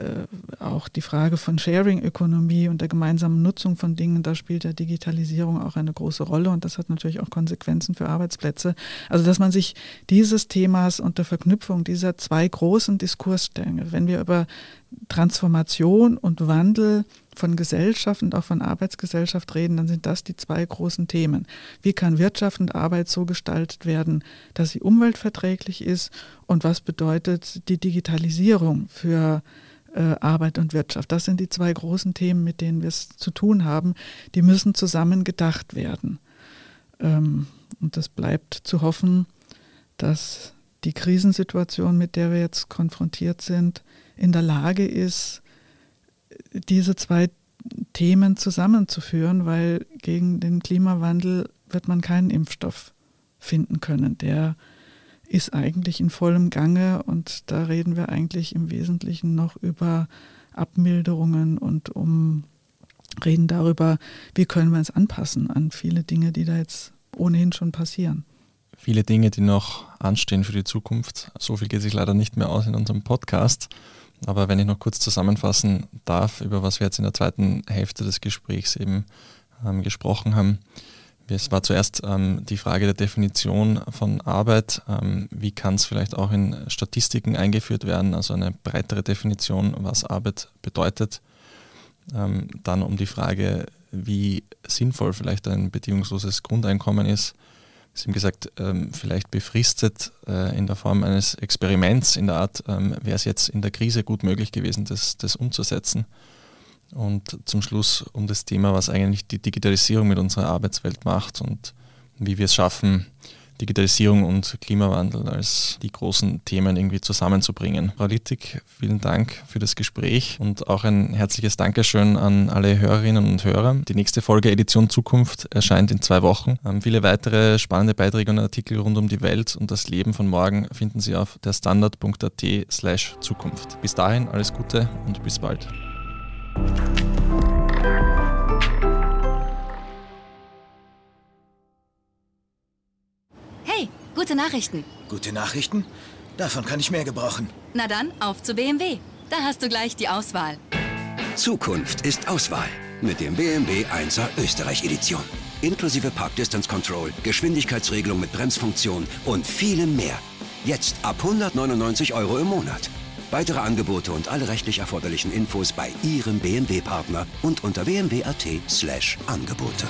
[SPEAKER 2] äh, auch die Frage von Sharing-Ökonomie und der gemeinsamen Nutzung von Dingen, da spielt ja Digitalisierung auch eine große Rolle und das hat natürlich auch Konsequenzen für Arbeitsplätze. Also dass man sich dieses Themas und der Verknüpfung dieser zwei großen Diskursstänge, wenn wir über Transformation und Wandel von Gesellschaft und auch von Arbeitsgesellschaft reden, dann sind das die zwei großen Themen. Wie kann Wirtschaft und Arbeit so gestaltet werden, dass sie umweltverträglich ist und was bedeutet die Digitalisierung für äh, Arbeit und Wirtschaft. Das sind die zwei großen Themen, mit denen wir es zu tun haben. Die müssen zusammen gedacht werden. Ähm, und es bleibt zu hoffen, dass die Krisensituation, mit der wir jetzt konfrontiert sind, in der Lage ist, diese zwei Themen zusammenzuführen, weil gegen den Klimawandel wird man keinen Impfstoff finden können. Der ist eigentlich in vollem Gange und da reden wir eigentlich im Wesentlichen noch über Abmilderungen und um reden darüber, wie können wir uns anpassen an viele Dinge, die da jetzt ohnehin schon passieren.
[SPEAKER 1] Viele Dinge, die noch anstehen für die Zukunft. So viel geht sich leider nicht mehr aus in unserem Podcast. Aber wenn ich noch kurz zusammenfassen darf, über was wir jetzt in der zweiten Hälfte des Gesprächs eben ähm, gesprochen haben. Es war zuerst ähm, die Frage der Definition von Arbeit. Ähm, wie kann es vielleicht auch in Statistiken eingeführt werden, also eine breitere Definition, was Arbeit bedeutet. Ähm, dann um die Frage, wie sinnvoll vielleicht ein bedingungsloses Grundeinkommen ist. Sie haben gesagt, ähm, vielleicht befristet äh, in der Form eines Experiments in der Art, ähm, wäre es jetzt in der Krise gut möglich gewesen, das, das umzusetzen. Und zum Schluss um das Thema, was eigentlich die Digitalisierung mit unserer Arbeitswelt macht und wie wir es schaffen, Digitalisierung und Klimawandel als die großen Themen irgendwie zusammenzubringen. Frau Littig, vielen Dank für das Gespräch und auch ein herzliches Dankeschön an alle Hörerinnen und Hörer. Die nächste Folge Edition Zukunft erscheint in zwei Wochen. Ähm, viele weitere spannende Beiträge und Artikel rund um die Welt und das Leben von morgen finden Sie auf der standard.at slash Zukunft. Bis dahin alles Gute und bis bald.
[SPEAKER 3] Hey, gute Nachrichten.
[SPEAKER 4] Gute Nachrichten? Davon kann ich mehr gebrauchen.
[SPEAKER 3] Na dann, auf zu BMW. Da hast du gleich die Auswahl.
[SPEAKER 5] Zukunft ist Auswahl mit dem BMW 1er Österreich Edition. Inklusive Park Distance Control, Geschwindigkeitsregelung mit Bremsfunktion und vielem mehr. Jetzt ab 199 Euro im Monat. Weitere Angebote und alle rechtlich erforderlichen Infos bei Ihrem BMW-Partner und unter bmw.at slash Angebote.